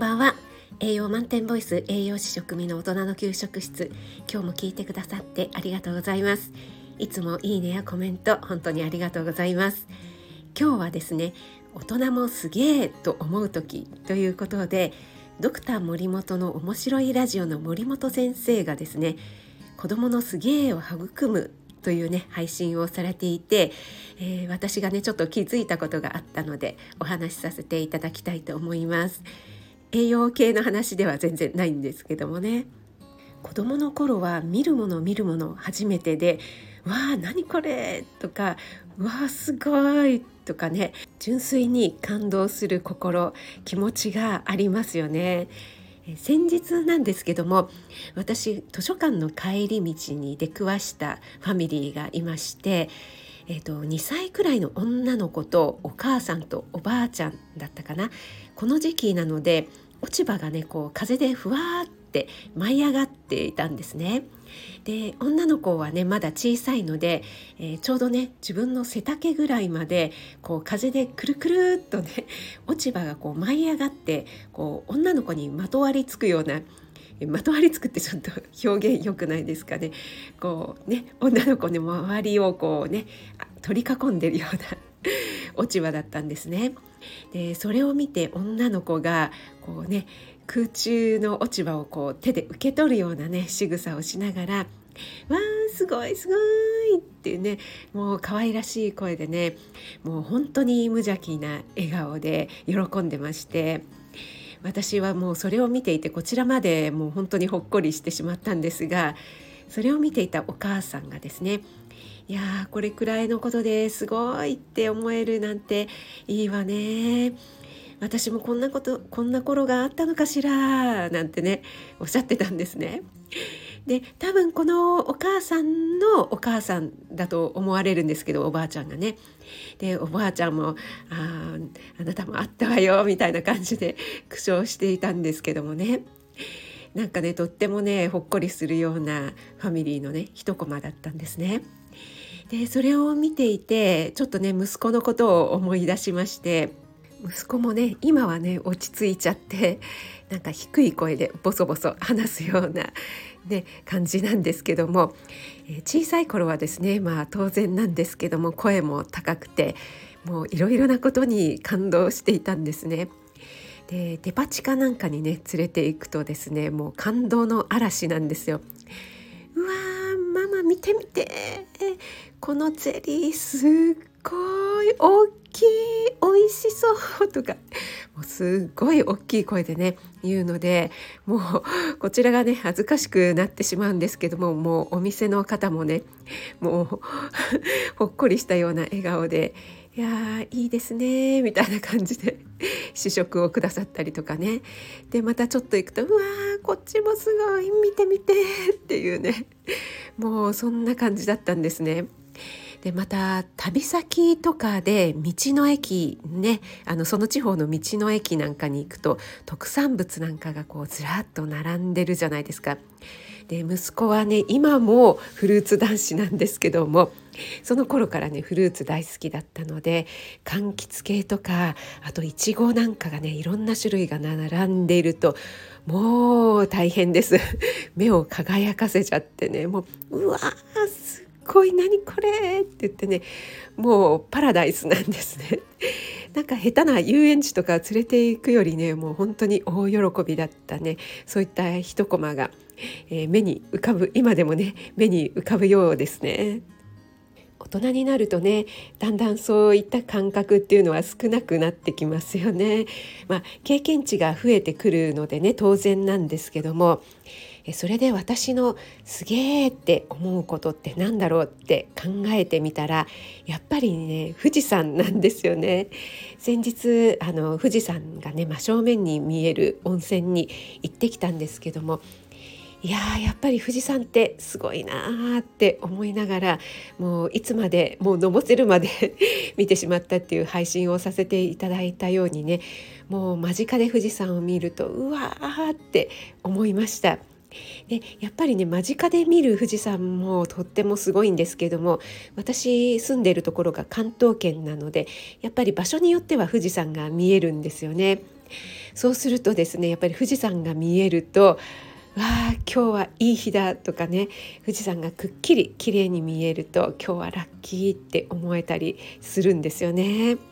ばんは。栄養満点ボイス栄養士食味の大人の給食室。今日も聞いてくださってありがとうございます。いつもいいねやコメント本当にありがとうございます。今日はですね大人もすげえと思う時ということでドクター森本の面白いラジオの森本先生がですね子供のすげえを育むというね配信をされていて、えー、私がねちょっと気づいたことがあったのでお話しさせていただきたいと思います。栄養系の話では全然ないんですけどもね子供の頃は見るもの見るもの初めてで「わあ何これ!」とか「わあすごい!」とかね純粋に感動する心気持ちがありますよね。先日なんですけども私図書館の帰り道に出くわしたファミリーがいまして、えーと、2歳くらいの女の子とお母さんとおばあちゃんだったかなこの時期なので落ち葉がねこう風でふわーって舞い上がっていたんですね。で女の子はねまだ小さいので、えー、ちょうどね自分の背丈ぐらいまでこう風でくるくるっとね落ち葉がこう舞い上がってこう女の子にまとわりつくようなまとわりつくってちょっと 表現良くないですかねこうね女の子の周りをこうね取り囲んでるような落ち葉だったんですね。でそれを見て女の子がこうね空中の落ち葉をこう手で受け取るようなね仕草をしながら「わーすごいすごい!」っていうねもう可愛らしい声でねもう本当に無邪気な笑顔で喜んでまして私はもうそれを見ていてこちらまでもう本当にほっこりしてしまったんですがそれを見ていたお母さんがですねいやこれくらいのことですごいって思えるなんていいわね私もこんなことこんな頃があったのかしらなんてねおっしゃってたんですね。で多分このお母さんのお母さんだと思われるんですけどおばあちゃんがね。でおばあちゃんも「ああなたもあったわよ」みたいな感じで苦笑していたんですけどもね。なんかねとってもねほっこりするようなファミリーのね一コマだったんですね。でそれを見ていてちょっとね息子のことを思い出しまして息子もね今はね落ち着いちゃって なんか低い声でボソボソ話すような、ね、感じなんですけども、え、小さい頃はですねまあ当然なんですけども声も高くてもういろいろなことに感動していたんですね。でデパ地下なんかにね連れて行くとですねもう感動の嵐なんですよ。うわーママ見てみて。このゼリーすっごい大きい美味しそう。とかもうすっごい大きい声でね言うのでもうこちらがね恥ずかしくなってしまうんですけどももうお店の方もねもうほっこりしたような笑顔で「いやいいですね」みたいな感じで試食をくださったりとかね。でまたちょっと行くと「うわーこっちもすごい見てみて」っていうね。もうそんな感じだったんですね。でまた旅先とかで道の駅ねあのその地方の道の駅なんかに行くと特産物なんかがこうずらっと並んでるじゃないですか。で息子はね今もフルーツ男子なんですけどもその頃からねフルーツ大好きだったので柑橘系とかあといちごなんかがねいろんな種類が並んでいるともう大変です。目を輝かせちゃってねもううわーすごい何これって言ってねもうパラダイスなんですね。なんか下手な遊園地とか連れて行くよりねもう本当に大喜びだったねそういった一コマが、えー、目に浮かぶ今でもね目に浮かぶようですね。大人になるとねだんだんそういった感覚っていうのは少なくなってきますよね。まあ、経験値が増えてくるのでね当然なんですけどもそれで私のすげーって思うことって何だろうって考えてみたらやっぱりね富士山なんですよね先日あの富士山がね真正面に見える温泉に行ってきたんですけどもいややっぱり富士山ってすごいなって思いながらもういつまでもう登せるまで 見てしまったっていう配信をさせていただいたようにねもう間近で富士山を見るとうわーって思いました。でやっぱりね間近で見る富士山もとってもすごいんですけども私住んでいるところが関東圏なのでやっぱり場所によっては富士山が見えるんですよね。そうするとですねやっぱり富士山が見えるとわあ今日はいい日だとかね富士山がくっきり綺麗に見えると今日はラッキーって思えたりするんですよね。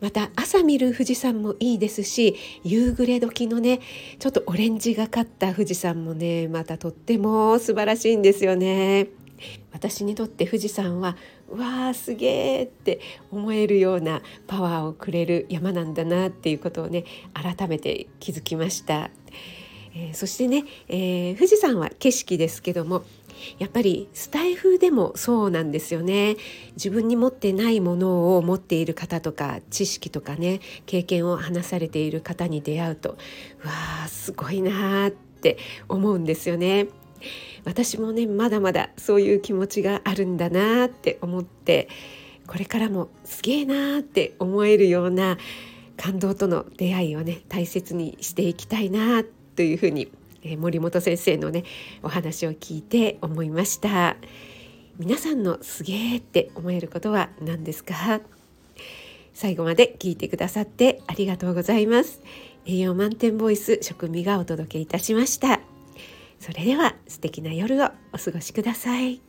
また朝見る富士山もいいですし夕暮れ時のねちょっとオレンジがかった富士山もねまたとっても素晴らしいんですよね。私にとって富士山はうわあすげーって思えるようなパワーをくれる山なんだなっていうことをね改めて気づきました。えー、そしてね、えー、富士山は景色ですけどもやっぱりスタイフでもそうなんですよね自分に持ってないものを持っている方とか知識とかね経験を話されている方に出会うとわあすごいなって思うんですよね。私もねまだまだそういう気持ちがあるんだなって思ってこれからもすげえなって思えるような感動との出会いをね大切にしていきたいなというふうにえ森本先生のねお話を聞いて思いました。皆さんのすげーって思えることは何ですか？最後まで聞いてくださってありがとうございます。栄養満点ボイス食味がお届けいたしました。それでは素敵な夜をお過ごしください。